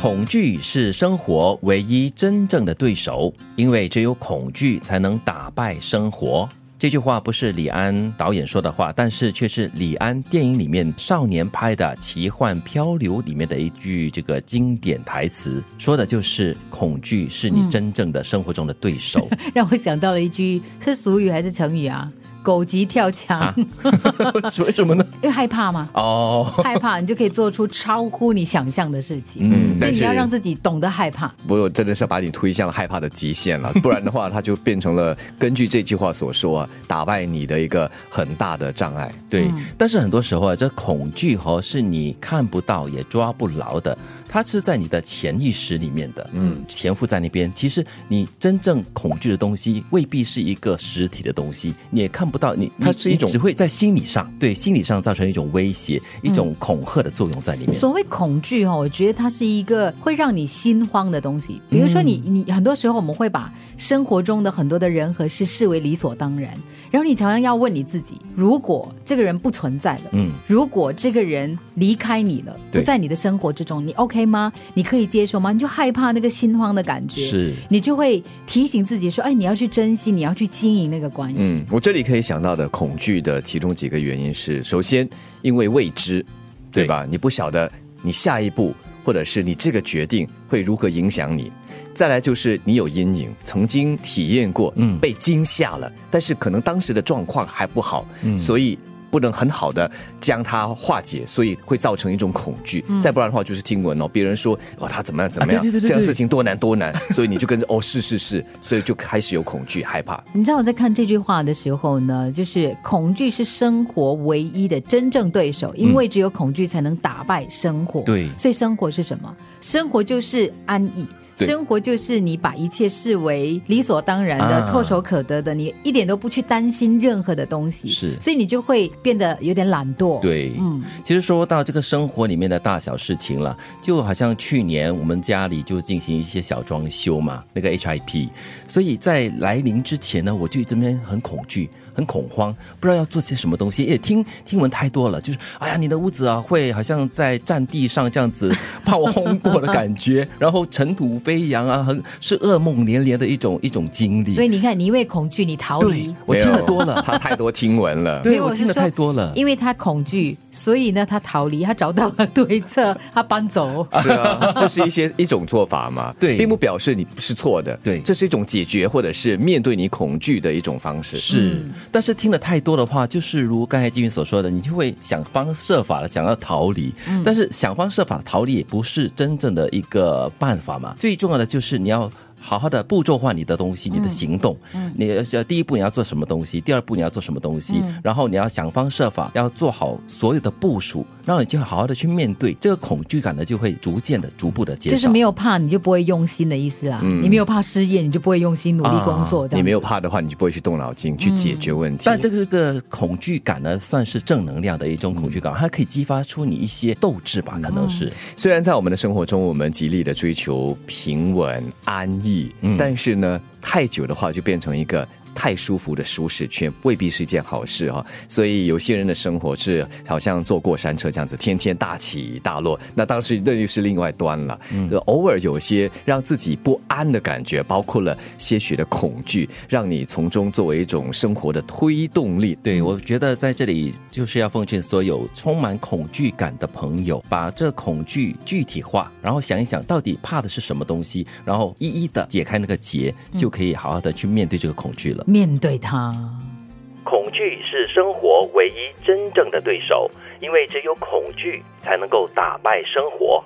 恐惧是生活唯一真正的对手，因为只有恐惧才能打败生活。这句话不是李安导演说的话，但是却是李安电影里面少年拍的《奇幻漂流》里面的一句这个经典台词，说的就是恐惧是你真正的生活中的对手。让我想到了一句是俗语还是成语啊？狗急跳墙，为什么呢？因为害怕吗？哦，害怕你就可以做出超乎你想象的事情。嗯，所以你要让自己懂得害怕。不过真的是把你推向害怕的极限了，不然的话，它就变成了根据这句话所说啊，打败你的一个很大的障碍。对，但是很多时候啊，这恐惧和是你看不到也抓不牢的，它是在你的潜意识里面的，嗯，潜伏在那边。其实你真正恐惧的东西未必是一个实体的东西，你也看。不到你，它是一种只会在心理上对心理上造成一种威胁、一种恐吓的作用在里面。所谓恐惧哈，我觉得它是一个会让你心慌的东西。比如说，你你很多时候我们会把生活中的很多的人和事视为理所当然，然后你常常要问你自己：如果这个人不存在了，嗯，如果这个人离开你了，不在你的生活之中，你 OK 吗？你可以接受吗？你就害怕那个心慌的感觉，是，你就会提醒自己说：哎，你要去珍惜，你要去经营那个关系。嗯，我这里可以。想到的恐惧的其中几个原因是：首先，因为未知，对吧？你不晓得你下一步，或者是你这个决定会如何影响你；再来就是你有阴影，曾经体验过，嗯，被惊吓了，但是可能当时的状况还不好，嗯，所以。不能很好的将它化解，所以会造成一种恐惧。再不然的话，就是听闻哦，别人说哦他怎么样怎么样，这样事情多难多难，所以你就跟着哦是是是，所以就开始有恐惧害怕。你知道我在看这句话的时候呢，就是恐惧是生活唯一的真正对手，因为只有恐惧才能打败生活。对，所以生活是什么？生活就是安逸。生活就是你把一切视为理所当然的、唾手可得的，你一点都不去担心任何的东西，是，所以你就会变得有点懒惰。对，嗯，其实说到这个生活里面的大小事情了，就好像去年我们家里就进行一些小装修嘛，那个 HIP，所以在来临之前呢，我就这边很恐惧。很恐慌，不知道要做些什么东西，也听听闻太多了，就是哎呀，你的屋子啊，会好像在战地上这样子 炮轰过的感觉，然后尘土飞扬啊，很是噩梦连连的一种一种经历。所以你看，你因为恐惧，你逃离。我听得多了，他太多听闻了。对我听得太多了，因为他恐惧，所以呢，他逃离，他找到了对策，他搬走。是啊，这是一些一种做法嘛？对，并不表示你是错的。对，这是一种解决或者是面对你恐惧的一种方式。是。但是听了太多的话，就是如刚才金云所说的，你就会想方设法的想要逃离。但是想方设法逃离也不是真正的一个办法嘛。最重要的就是你要。好好的步骤化你的东西，你的行动，嗯你要第一步你要做什么东西，第二步你要做什么东西，然后你要想方设法要做好所有的部署，然后你就好好的去面对这个恐惧感呢，就会逐渐的、逐步的减少。就是没有怕，你就不会用心的意思啦。你没有怕失业，你就不会用心努力工作。你没有怕的话，你就不会去动脑筋去解决问题。但这个个恐惧感呢，算是正能量的一种恐惧感，它可以激发出你一些斗志吧？可能是。虽然在我们的生活中，我们极力的追求平稳安逸，但是呢，太久的话就变成一个。太舒服的舒适圈未必是一件好事哈，所以有些人的生活是好像坐过山车这样子，天天大起大落。那当时那又是另外端了。嗯，偶尔有些让自己不安的感觉，包括了些许的恐惧，让你从中作为一种生活的推动力。对，我觉得在这里就是要奉劝所有充满恐惧感的朋友，把这恐惧具体化，然后想一想到底怕的是什么东西，然后一一的解开那个结，就可以好好的去面对这个恐惧了。面对它，恐惧是生活唯一真正的对手，因为只有恐惧才能够打败生活。